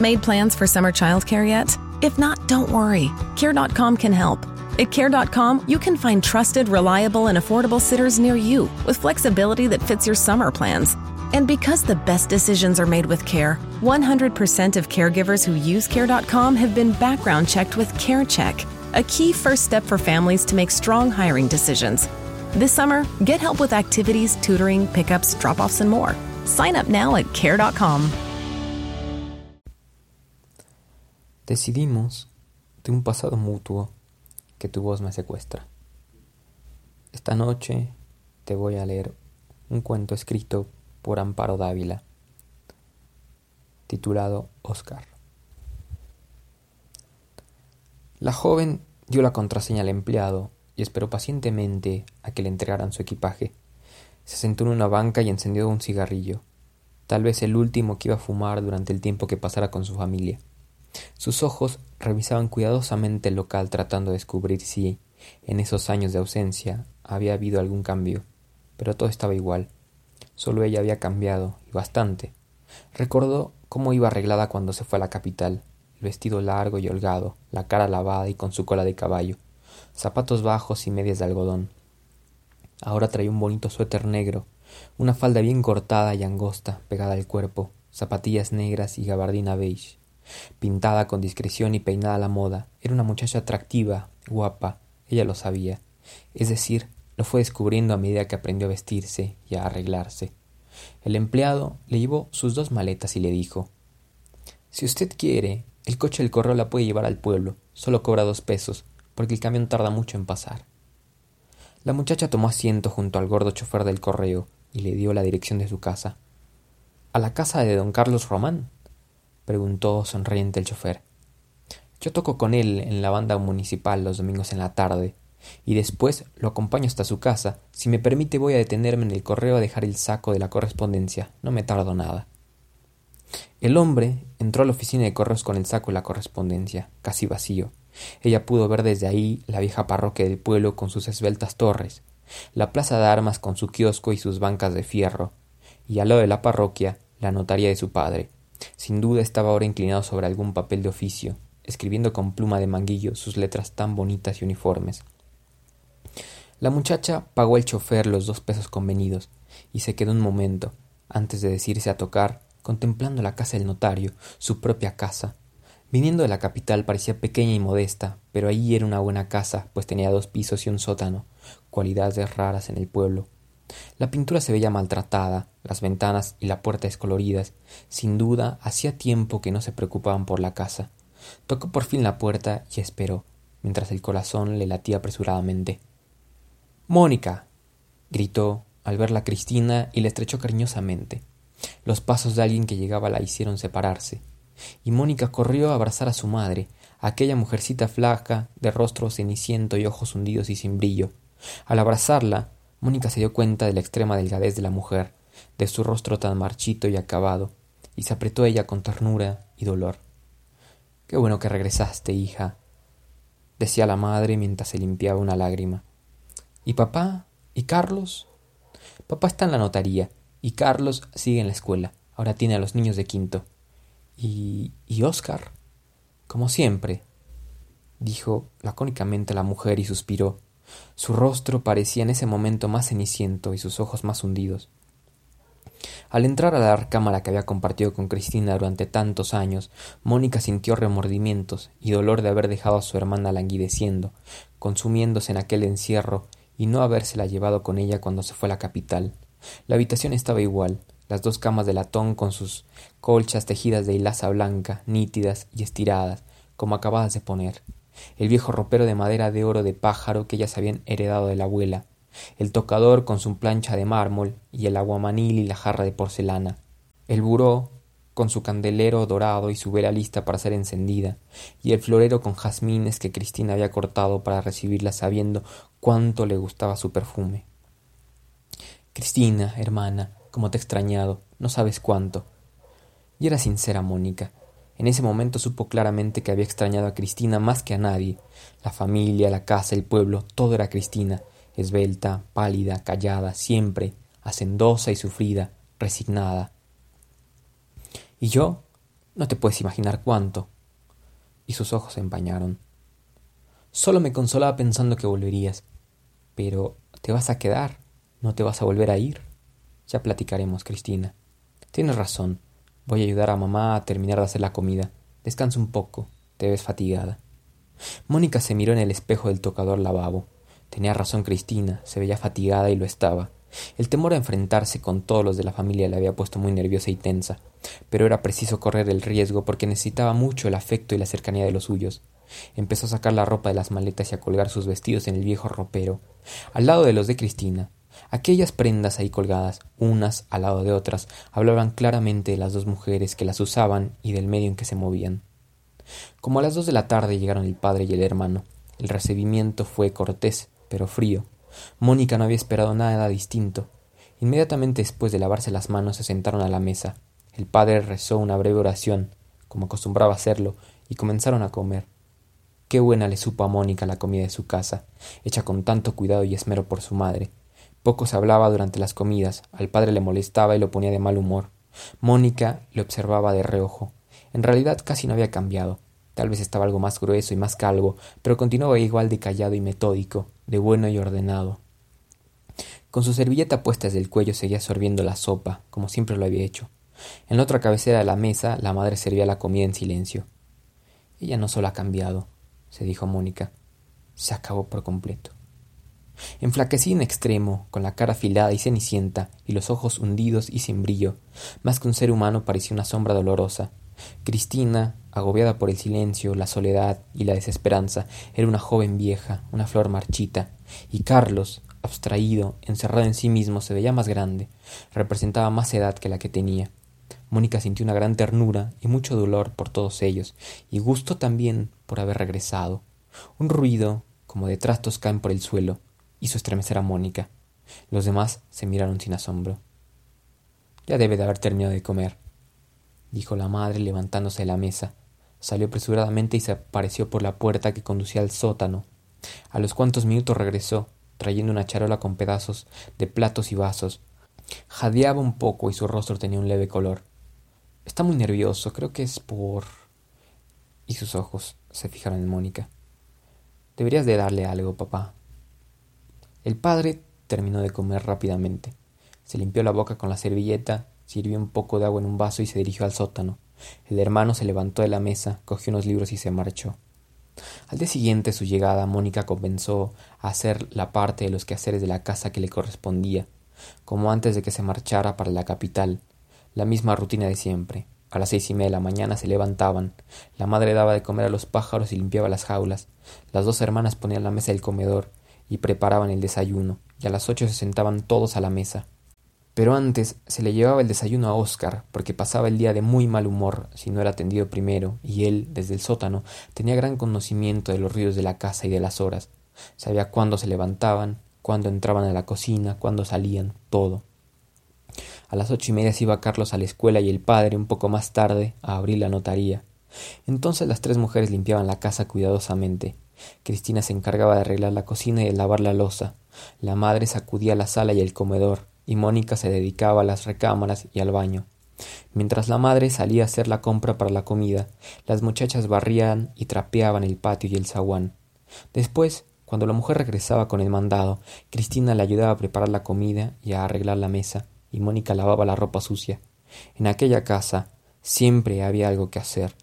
Made plans for summer childcare yet? If not, don't worry. Care.com can help. At Care.com, you can find trusted, reliable, and affordable sitters near you with flexibility that fits your summer plans. And because the best decisions are made with care, 100% of caregivers who use Care.com have been background checked with CareCheck, a key first step for families to make strong hiring decisions. This summer, get help with activities, tutoring, pickups, drop offs, and more. Sign up now at Care.com. Decidimos de un pasado mutuo que tu voz me secuestra. Esta noche te voy a leer un cuento escrito por Amparo Dávila, titulado Oscar. La joven dio la contraseña al empleado y esperó pacientemente a que le entregaran su equipaje. Se sentó en una banca y encendió un cigarrillo, tal vez el último que iba a fumar durante el tiempo que pasara con su familia. Sus ojos revisaban cuidadosamente el local tratando de descubrir si, en esos años de ausencia, había habido algún cambio, pero todo estaba igual. Solo ella había cambiado, y bastante. Recordó cómo iba arreglada cuando se fue a la capital, el vestido largo y holgado, la cara lavada y con su cola de caballo, zapatos bajos y medias de algodón. Ahora traía un bonito suéter negro, una falda bien cortada y angosta, pegada al cuerpo, zapatillas negras y gabardina beige. Pintada con discreción y peinada a la moda, era una muchacha atractiva, guapa, ella lo sabía. Es decir, lo fue descubriendo a medida que aprendió a vestirse y a arreglarse. El empleado le llevó sus dos maletas y le dijo Si usted quiere, el coche del correo la puede llevar al pueblo, solo cobra dos pesos, porque el camión tarda mucho en pasar. La muchacha tomó asiento junto al gordo chofer del correo y le dio la dirección de su casa. ¿A la casa de don Carlos Román? Preguntó sonriente el chofer. Yo toco con él en la banda municipal los domingos en la tarde, y después lo acompaño hasta su casa. Si me permite voy a detenerme en el correo a dejar el saco de la correspondencia. No me tardo nada. El hombre entró a la oficina de correos con el saco y la correspondencia, casi vacío. Ella pudo ver desde ahí la vieja parroquia del pueblo con sus esbeltas torres, la plaza de armas con su kiosco y sus bancas de fierro, y al lado de la parroquia la notaría de su padre. Sin duda estaba ahora inclinado sobre algún papel de oficio, escribiendo con pluma de manguillo sus letras tan bonitas y uniformes. La muchacha pagó al chofer los dos pesos convenidos y se quedó un momento, antes de decirse a tocar, contemplando la casa del notario, su propia casa. Viniendo de la capital parecía pequeña y modesta, pero allí era una buena casa, pues tenía dos pisos y un sótano, cualidades raras en el pueblo. La pintura se veía maltratada, las ventanas y la puerta descoloridas. Sin duda, hacía tiempo que no se preocupaban por la casa. Tocó por fin la puerta y esperó, mientras el corazón le latía apresuradamente. Mónica. gritó al verla Cristina y la estrechó cariñosamente. Los pasos de alguien que llegaba la hicieron separarse, y Mónica corrió a abrazar a su madre, aquella mujercita flaca, de rostro ceniciento y ojos hundidos y sin brillo. Al abrazarla, Mónica se dio cuenta de la extrema delgadez de la mujer, de su rostro tan marchito y acabado, y se apretó ella con ternura y dolor. Qué bueno que regresaste, hija, decía la madre mientras se limpiaba una lágrima. ¿Y papá? ¿Y Carlos? Papá está en la notaría y Carlos sigue en la escuela. Ahora tiene a los niños de quinto. ¿Y. y Oscar? Como siempre, dijo lacónicamente la mujer y suspiró. Su rostro parecía en ese momento más ceniciento y sus ojos más hundidos. Al entrar a la recámara que había compartido con Cristina durante tantos años, Mónica sintió remordimientos y dolor de haber dejado a su hermana languideciendo, consumiéndose en aquel encierro y no habérsela llevado con ella cuando se fue a la capital. La habitación estaba igual, las dos camas de latón con sus colchas tejidas de hilaza blanca, nítidas y estiradas, como acabadas de poner, el viejo ropero de madera de oro de pájaro que ellas habían heredado de la abuela, el tocador con su plancha de mármol y el aguamanil y la jarra de porcelana, el buró con su candelero dorado y su vela lista para ser encendida, y el florero con jazmines que Cristina había cortado para recibirla sabiendo cuánto le gustaba su perfume. Cristina, hermana, como te he extrañado, no sabes cuánto. Y era sincera Mónica. En ese momento supo claramente que había extrañado a Cristina más que a nadie. La familia, la casa, el pueblo, todo era Cristina, esbelta, pálida, callada, siempre, hacendosa y sufrida, resignada. ¿Y yo? No te puedes imaginar cuánto. Y sus ojos se empañaron. Solo me consolaba pensando que volverías. Pero te vas a quedar, no te vas a volver a ir. Ya platicaremos, Cristina. Tienes razón. Voy a ayudar a mamá a terminar de hacer la comida. Descansa un poco. Te ves fatigada. Mónica se miró en el espejo del tocador lavabo. Tenía razón Cristina, se veía fatigada y lo estaba. El temor a enfrentarse con todos los de la familia la había puesto muy nerviosa y tensa, pero era preciso correr el riesgo porque necesitaba mucho el afecto y la cercanía de los suyos. Empezó a sacar la ropa de las maletas y a colgar sus vestidos en el viejo ropero, al lado de los de Cristina. Aquellas prendas ahí colgadas, unas al lado de otras, hablaban claramente de las dos mujeres que las usaban y del medio en que se movían. Como a las dos de la tarde llegaron el padre y el hermano. El recibimiento fue cortés, pero frío. Mónica no había esperado nada distinto. Inmediatamente después de lavarse las manos se sentaron a la mesa. El padre rezó una breve oración, como acostumbraba hacerlo, y comenzaron a comer. Qué buena le supo a Mónica la comida de su casa, hecha con tanto cuidado y esmero por su madre. Poco se hablaba durante las comidas, al padre le molestaba y lo ponía de mal humor. Mónica le observaba de reojo. En realidad casi no había cambiado. Tal vez estaba algo más grueso y más calvo, pero continuaba igual de callado y metódico, de bueno y ordenado. Con su servilleta puesta desde el cuello seguía sorbiendo la sopa, como siempre lo había hecho. En la otra cabecera de la mesa la madre servía la comida en silencio. Ella no solo ha cambiado, se dijo Mónica. Se acabó por completo. Enflaquecida en extremo, con la cara afilada y cenicienta, y los ojos hundidos y sin brillo, más que un ser humano parecía una sombra dolorosa. Cristina, agobiada por el silencio, la soledad y la desesperanza, era una joven vieja, una flor marchita, y Carlos, abstraído, encerrado en sí mismo, se veía más grande, representaba más edad que la que tenía. Mónica sintió una gran ternura y mucho dolor por todos ellos, y gusto también por haber regresado. Un ruido, como de trastos caen por el suelo, hizo estremecer a Mónica. Los demás se miraron sin asombro. Ya debe de haber terminado de comer, dijo la madre levantándose de la mesa. Salió apresuradamente y se apareció por la puerta que conducía al sótano. A los cuantos minutos regresó, trayendo una charola con pedazos de platos y vasos. Jadeaba un poco y su rostro tenía un leve color. Está muy nervioso, creo que es por... Y sus ojos se fijaron en Mónica. Deberías de darle algo, papá. El padre terminó de comer rápidamente. Se limpió la boca con la servilleta, sirvió un poco de agua en un vaso y se dirigió al sótano. El hermano se levantó de la mesa, cogió unos libros y se marchó. Al día siguiente su llegada, Mónica comenzó a hacer la parte de los quehaceres de la casa que le correspondía, como antes de que se marchara para la capital, la misma rutina de siempre. A las seis y media de la mañana se levantaban. La madre daba de comer a los pájaros y limpiaba las jaulas. Las dos hermanas ponían la mesa del comedor y preparaban el desayuno, y a las ocho se sentaban todos a la mesa. Pero antes se le llevaba el desayuno a Oscar, porque pasaba el día de muy mal humor si no era atendido primero, y él, desde el sótano, tenía gran conocimiento de los ruidos de la casa y de las horas. Sabía cuándo se levantaban, cuándo entraban a la cocina, cuándo salían, todo. A las ocho y media se iba Carlos a la escuela y el padre, un poco más tarde, a abrir la notaría. Entonces las tres mujeres limpiaban la casa cuidadosamente. Cristina se encargaba de arreglar la cocina y de lavar la loza. La madre sacudía la sala y el comedor, y Mónica se dedicaba a las recámaras y al baño. Mientras la madre salía a hacer la compra para la comida, las muchachas barrían y trapeaban el patio y el zaguán. Después, cuando la mujer regresaba con el mandado, Cristina le ayudaba a preparar la comida y a arreglar la mesa y Mónica lavaba la ropa sucia. En aquella casa siempre había algo que hacer.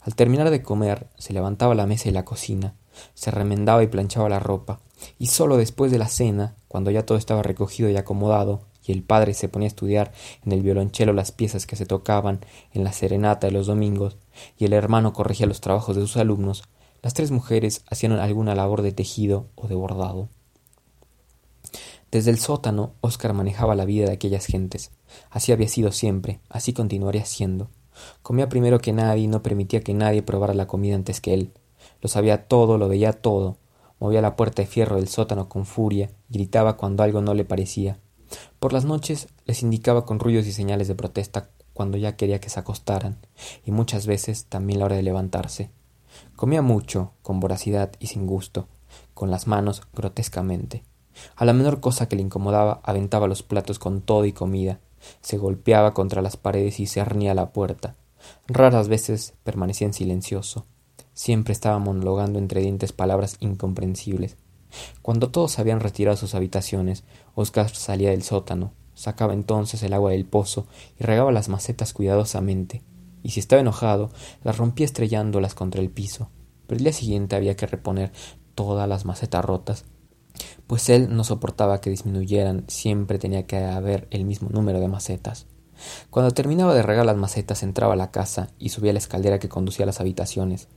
Al terminar de comer, se levantaba la mesa y la cocina, se remendaba y planchaba la ropa, y sólo después de la cena, cuando ya todo estaba recogido y acomodado, y el padre se ponía a estudiar en el violonchelo las piezas que se tocaban en la serenata de los domingos, y el hermano corregía los trabajos de sus alumnos, las tres mujeres hacían alguna labor de tejido o de bordado. Desde el sótano, Óscar manejaba la vida de aquellas gentes. Así había sido siempre, así continuaría siendo. Comía primero que nadie y no permitía que nadie probara la comida antes que él. Lo sabía todo, lo veía todo. Movía la puerta de fierro del sótano con furia, gritaba cuando algo no le parecía. Por las noches les indicaba con ruidos y señales de protesta cuando ya quería que se acostaran, y muchas veces también la hora de levantarse. Comía mucho, con voracidad y sin gusto, con las manos grotescamente. A la menor cosa que le incomodaba aventaba los platos con todo y comida, se golpeaba contra las paredes y se arnía la puerta. Raras veces permanecía en silencioso. Siempre estaba monologando entre dientes palabras incomprensibles. Cuando todos habían retirado sus habitaciones, Oscar salía del sótano, sacaba entonces el agua del pozo y regaba las macetas cuidadosamente, y si estaba enojado, las rompía estrellándolas contra el piso. Pero el día siguiente había que reponer todas las macetas rotas, pues él no soportaba que disminuyeran, siempre tenía que haber el mismo número de macetas. Cuando terminaba de regar las macetas entraba a la casa y subía la escalera que conducía a las habitaciones.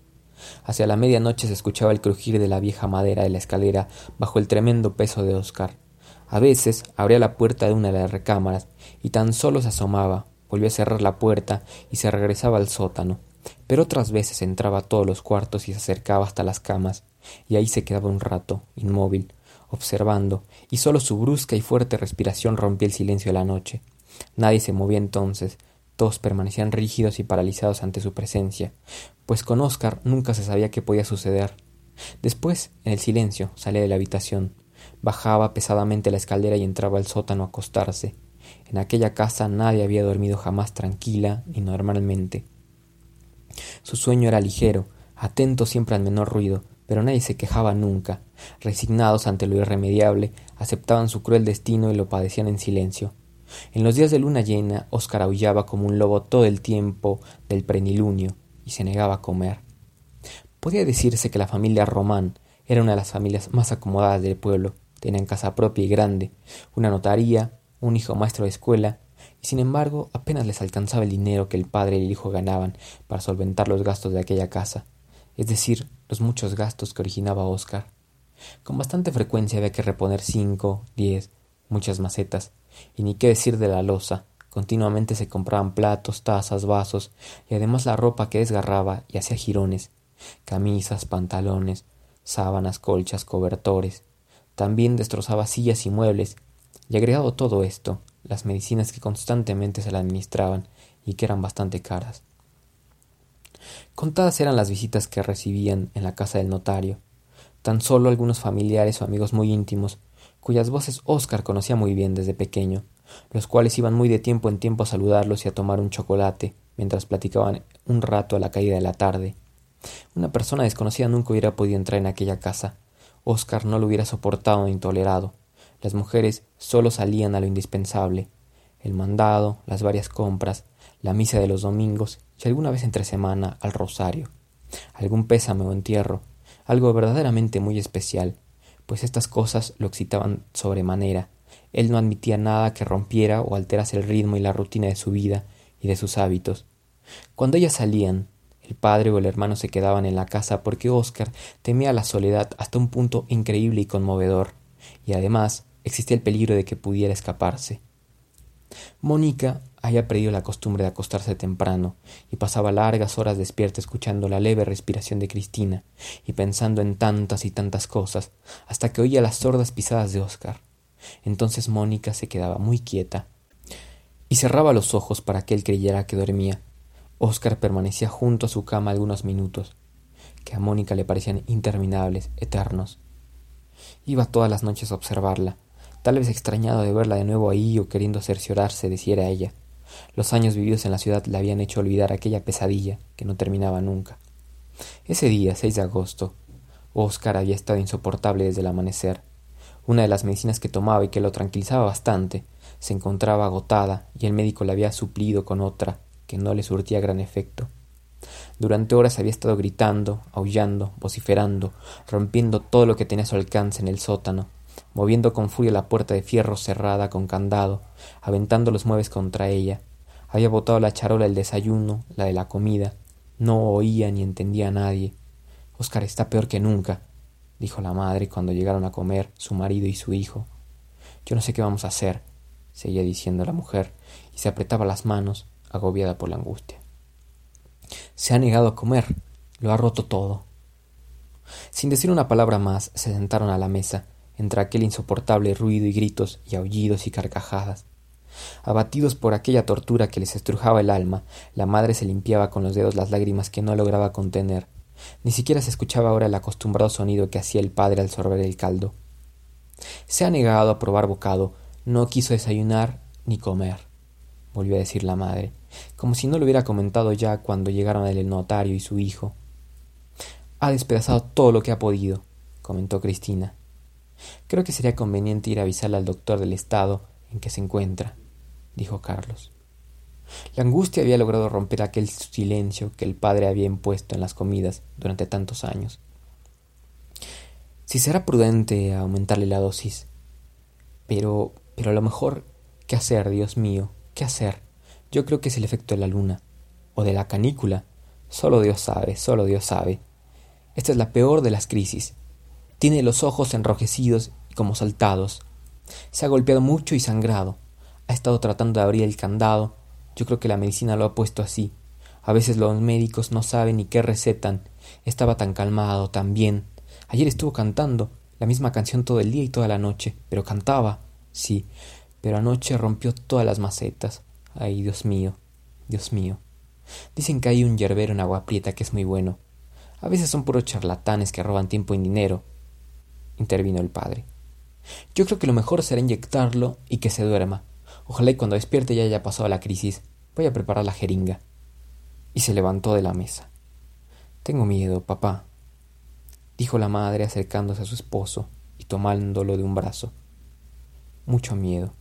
Hacia la medianoche se escuchaba el crujir de la vieja madera de la escalera bajo el tremendo peso de Oscar. A veces abría la puerta de una de las recámaras y tan solo se asomaba, volvía a cerrar la puerta y se regresaba al sótano. Pero otras veces entraba a todos los cuartos y se acercaba hasta las camas, y ahí se quedaba un rato, inmóvil, observando, y solo su brusca y fuerte respiración rompía el silencio de la noche. Nadie se movía entonces, todos permanecían rígidos y paralizados ante su presencia, pues con Oscar nunca se sabía qué podía suceder. Después, en el silencio, salía de la habitación, bajaba pesadamente la escalera y entraba al sótano a acostarse. En aquella casa nadie había dormido jamás tranquila ni normalmente. Su sueño era ligero, atento siempre al menor ruido, pero nadie se quejaba nunca. Resignados ante lo irremediable, aceptaban su cruel destino y lo padecían en silencio. En los días de luna llena, Óscar aullaba como un lobo todo el tiempo del prenilunio y se negaba a comer. Podía decirse que la familia Román era una de las familias más acomodadas del pueblo. Tenían casa propia y grande, una notaría, un hijo maestro de escuela, y sin embargo apenas les alcanzaba el dinero que el padre y el hijo ganaban para solventar los gastos de aquella casa, es decir, los muchos gastos que originaba Óscar. Con bastante frecuencia había que reponer cinco, diez, muchas macetas, y ni qué decir de la loza. Continuamente se compraban platos, tazas, vasos, y además la ropa que desgarraba y hacía jirones, camisas, pantalones, sábanas, colchas, cobertores. También destrozaba sillas y muebles, y agregado todo esto, las medicinas que constantemente se le administraban y que eran bastante caras. Contadas eran las visitas que recibían en la casa del notario, tan solo algunos familiares o amigos muy íntimos, cuyas voces Óscar conocía muy bien desde pequeño, los cuales iban muy de tiempo en tiempo a saludarlos y a tomar un chocolate, mientras platicaban un rato a la caída de la tarde. Una persona desconocida nunca hubiera podido entrar en aquella casa. Óscar no lo hubiera soportado ni tolerado. Las mujeres solo salían a lo indispensable el mandado, las varias compras, la misa de los domingos y alguna vez entre semana al rosario, algún pésame o entierro, algo verdaderamente muy especial, pues estas cosas lo excitaban sobremanera. Él no admitía nada que rompiera o alterase el ritmo y la rutina de su vida y de sus hábitos. Cuando ellas salían, el padre o el hermano se quedaban en la casa porque Óscar temía la soledad hasta un punto increíble y conmovedor, y además existía el peligro de que pudiera escaparse. Mónica había perdido la costumbre de acostarse temprano y pasaba largas horas despierta escuchando la leve respiración de Cristina y pensando en tantas y tantas cosas hasta que oía las sordas pisadas de Oscar. Entonces Mónica se quedaba muy quieta y cerraba los ojos para que él creyera que dormía. Oscar permanecía junto a su cama algunos minutos, que a Mónica le parecían interminables, eternos. Iba todas las noches a observarla, tal vez extrañado de verla de nuevo ahí o queriendo cerciorarse de si era ella. Los años vividos en la ciudad le habían hecho olvidar aquella pesadilla que no terminaba nunca. Ese día, 6 de agosto, Oscar había estado insoportable desde el amanecer. Una de las medicinas que tomaba y que lo tranquilizaba bastante se encontraba agotada y el médico le había suplido con otra que no le surtía gran efecto. Durante horas había estado gritando, aullando, vociferando, rompiendo todo lo que tenía a su alcance en el sótano, moviendo con furia la puerta de fierro cerrada con candado, aventando los muebles contra ella. Había botado la charola del desayuno, la de la comida. No oía ni entendía a nadie. Oscar está peor que nunca, dijo la madre cuando llegaron a comer su marido y su hijo. Yo no sé qué vamos a hacer, seguía diciendo la mujer, y se apretaba las manos, agobiada por la angustia. Se ha negado a comer, lo ha roto todo. Sin decir una palabra más, se sentaron a la mesa, entre aquel insoportable ruido y gritos y aullidos y carcajadas. Abatidos por aquella tortura que les estrujaba el alma, la madre se limpiaba con los dedos las lágrimas que no lograba contener. Ni siquiera se escuchaba ahora el acostumbrado sonido que hacía el padre al sorber el caldo. Se ha negado a probar bocado, no quiso desayunar ni comer, volvió a decir la madre, como si no lo hubiera comentado ya cuando llegaron el notario y su hijo. Ha despedazado todo lo que ha podido, comentó Cristina. Creo que sería conveniente ir a avisarle al doctor del estado en que se encuentra, dijo Carlos. La angustia había logrado romper aquel silencio que el padre había impuesto en las comidas durante tantos años. Si será prudente aumentarle la dosis. Pero, pero a lo mejor, ¿qué hacer, Dios mío? ¿Qué hacer? Yo creo que es el efecto de la luna. O de la canícula. Solo Dios sabe, solo Dios sabe. Esta es la peor de las crisis. Tiene los ojos enrojecidos y como saltados. Se ha golpeado mucho y sangrado. Ha estado tratando de abrir el candado. Yo creo que la medicina lo ha puesto así. A veces los médicos no saben ni qué recetan. Estaba tan calmado, tan bien. Ayer estuvo cantando la misma canción todo el día y toda la noche, pero cantaba, sí, pero anoche rompió todas las macetas. Ay, Dios mío, Dios mío. Dicen que hay un yerbero en Agua Prieta que es muy bueno. A veces son puros charlatanes que roban tiempo y dinero, intervino el padre. Yo creo que lo mejor será inyectarlo y que se duerma. Ojalá y cuando despierte ya haya pasado la crisis. Voy a preparar la jeringa. Y se levantó de la mesa. Tengo miedo, papá, dijo la madre acercándose a su esposo y tomándolo de un brazo. Mucho miedo.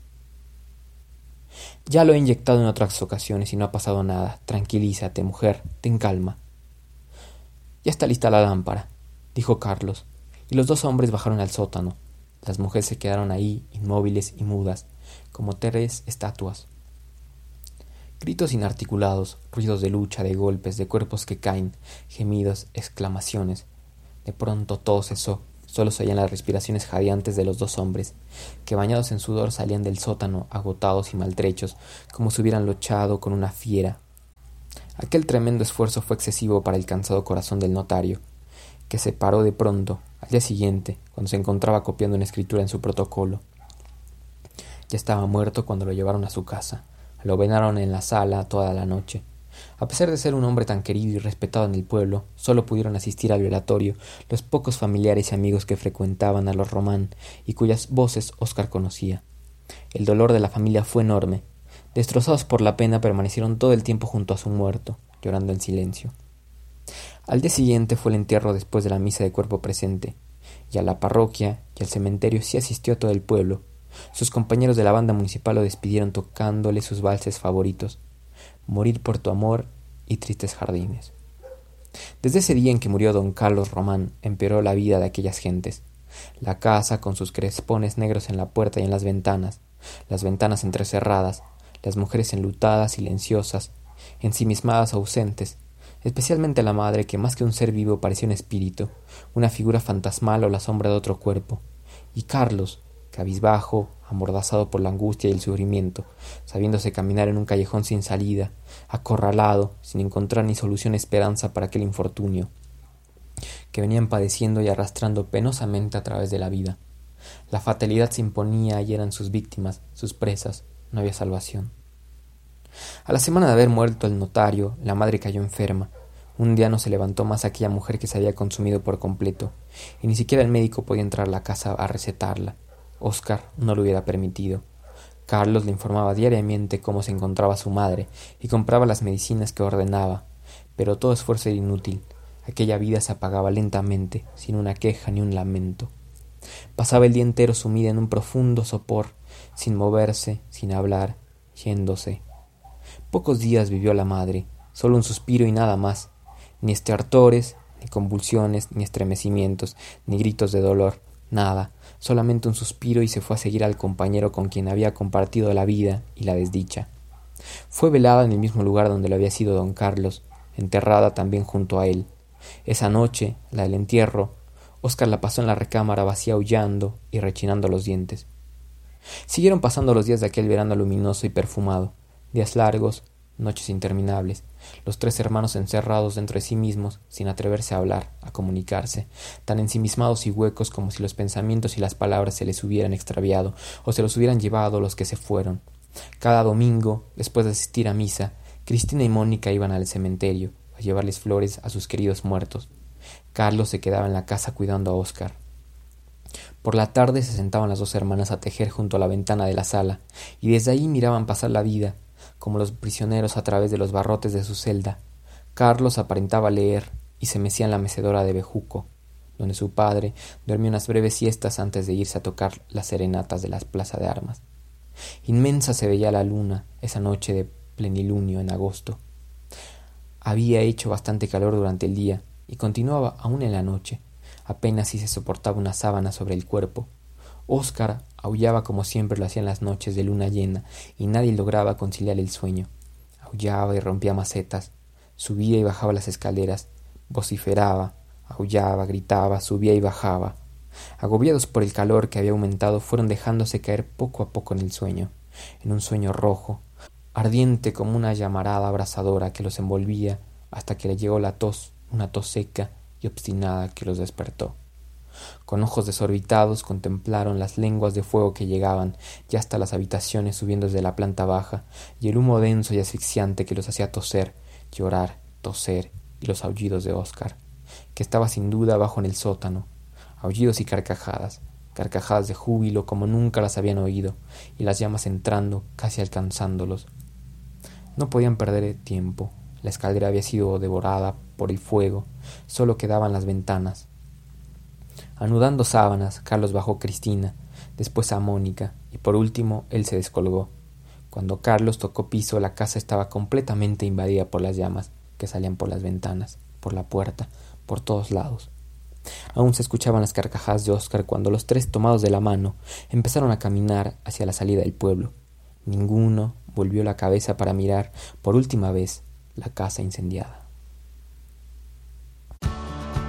Ya lo he inyectado en otras ocasiones y no ha pasado nada. Tranquilízate, mujer, ten calma. Ya está lista la lámpara, dijo Carlos, y los dos hombres bajaron al sótano. Las mujeres se quedaron ahí, inmóviles y mudas, como tres estatuas. Gritos inarticulados, ruidos de lucha, de golpes, de cuerpos que caen, gemidos, exclamaciones, de pronto todo cesó, solo se oían las respiraciones jadeantes de los dos hombres, que bañados en sudor salían del sótano, agotados y maltrechos, como si hubieran luchado con una fiera. Aquel tremendo esfuerzo fue excesivo para el cansado corazón del notario, que se paró de pronto, al día siguiente, cuando se encontraba copiando una escritura en su protocolo. Ya estaba muerto cuando lo llevaron a su casa. Lo venaron en la sala toda la noche. A pesar de ser un hombre tan querido y respetado en el pueblo, solo pudieron asistir al velatorio los pocos familiares y amigos que frecuentaban a los Román y cuyas voces Oscar conocía. El dolor de la familia fue enorme. Destrozados por la pena, permanecieron todo el tiempo junto a su muerto, llorando en silencio. Al día siguiente fue el entierro después de la misa de cuerpo presente, y a la parroquia y al cementerio sí asistió todo el pueblo. Sus compañeros de la banda municipal lo despidieron tocándole sus valses favoritos, Morir por tu amor y tristes jardines. Desde ese día en que murió don Carlos Román, empeoró la vida de aquellas gentes. La casa, con sus crespones negros en la puerta y en las ventanas, las ventanas entrecerradas, las mujeres enlutadas, silenciosas, ensimismadas, ausentes, especialmente la madre que más que un ser vivo parecía un espíritu, una figura fantasmal o la sombra de otro cuerpo, y Carlos, cabizbajo, amordazado por la angustia y el sufrimiento, sabiéndose caminar en un callejón sin salida, acorralado, sin encontrar ni solución esperanza para aquel infortunio, que venían padeciendo y arrastrando penosamente a través de la vida. La fatalidad se imponía y eran sus víctimas, sus presas, no había salvación. A la semana de haber muerto el notario, la madre cayó enferma. Un día no se levantó más aquella mujer que se había consumido por completo, y ni siquiera el médico podía entrar a la casa a recetarla. Oscar no lo hubiera permitido. Carlos le informaba diariamente cómo se encontraba su madre y compraba las medicinas que ordenaba, pero todo esfuerzo era inútil. Aquella vida se apagaba lentamente, sin una queja ni un lamento. Pasaba el día entero sumida en un profundo sopor, sin moverse, sin hablar, yéndose. Pocos días vivió la madre, solo un suspiro y nada más, ni estertores, ni convulsiones, ni estremecimientos, ni gritos de dolor, nada, solamente un suspiro y se fue a seguir al compañero con quien había compartido la vida y la desdicha. Fue velada en el mismo lugar donde lo había sido don Carlos, enterrada también junto a él. Esa noche, la del entierro, Oscar la pasó en la recámara vacía aullando y rechinando los dientes. Siguieron pasando los días de aquel verano luminoso y perfumado, días largos, noches interminables, los tres hermanos encerrados dentro de sí mismos, sin atreverse a hablar, a comunicarse, tan ensimismados y huecos como si los pensamientos y las palabras se les hubieran extraviado o se los hubieran llevado los que se fueron. Cada domingo, después de asistir a misa, Cristina y Mónica iban al cementerio a llevarles flores a sus queridos muertos. Carlos se quedaba en la casa cuidando a Oscar. Por la tarde se sentaban las dos hermanas a tejer junto a la ventana de la sala, y desde ahí miraban pasar la vida, como los prisioneros a través de los barrotes de su celda. Carlos aparentaba leer y se mecía en la mecedora de Bejuco, donde su padre dormía unas breves siestas antes de irse a tocar las serenatas de la plaza de armas. Inmensa se veía la luna esa noche de plenilunio en agosto. Había hecho bastante calor durante el día y continuaba aún en la noche, apenas si se soportaba una sábana sobre el cuerpo. Óscar aullaba como siempre lo hacía en las noches de luna llena y nadie lograba conciliar el sueño. Aullaba y rompía macetas, subía y bajaba las escaleras, vociferaba, aullaba, gritaba, subía y bajaba. Agobiados por el calor que había aumentado, fueron dejándose caer poco a poco en el sueño, en un sueño rojo, ardiente como una llamarada abrasadora que los envolvía hasta que le llegó la tos, una tos seca y obstinada que los despertó. Con ojos desorbitados contemplaron las lenguas de fuego que llegaban ya hasta las habitaciones subiendo desde la planta baja, y el humo denso y asfixiante que los hacía toser, llorar, toser, y los aullidos de Oscar, que estaba sin duda abajo en el sótano, aullidos y carcajadas, carcajadas de júbilo como nunca las habían oído, y las llamas entrando, casi alcanzándolos. No podían perder tiempo. La escalera había sido devorada por el fuego, solo quedaban las ventanas. Anudando sábanas, Carlos bajó a Cristina, después a Mónica, y por último él se descolgó. Cuando Carlos tocó piso, la casa estaba completamente invadida por las llamas que salían por las ventanas, por la puerta, por todos lados. Aún se escuchaban las carcajadas de Oscar cuando los tres, tomados de la mano, empezaron a caminar hacia la salida del pueblo. Ninguno volvió la cabeza para mirar por última vez la casa incendiada.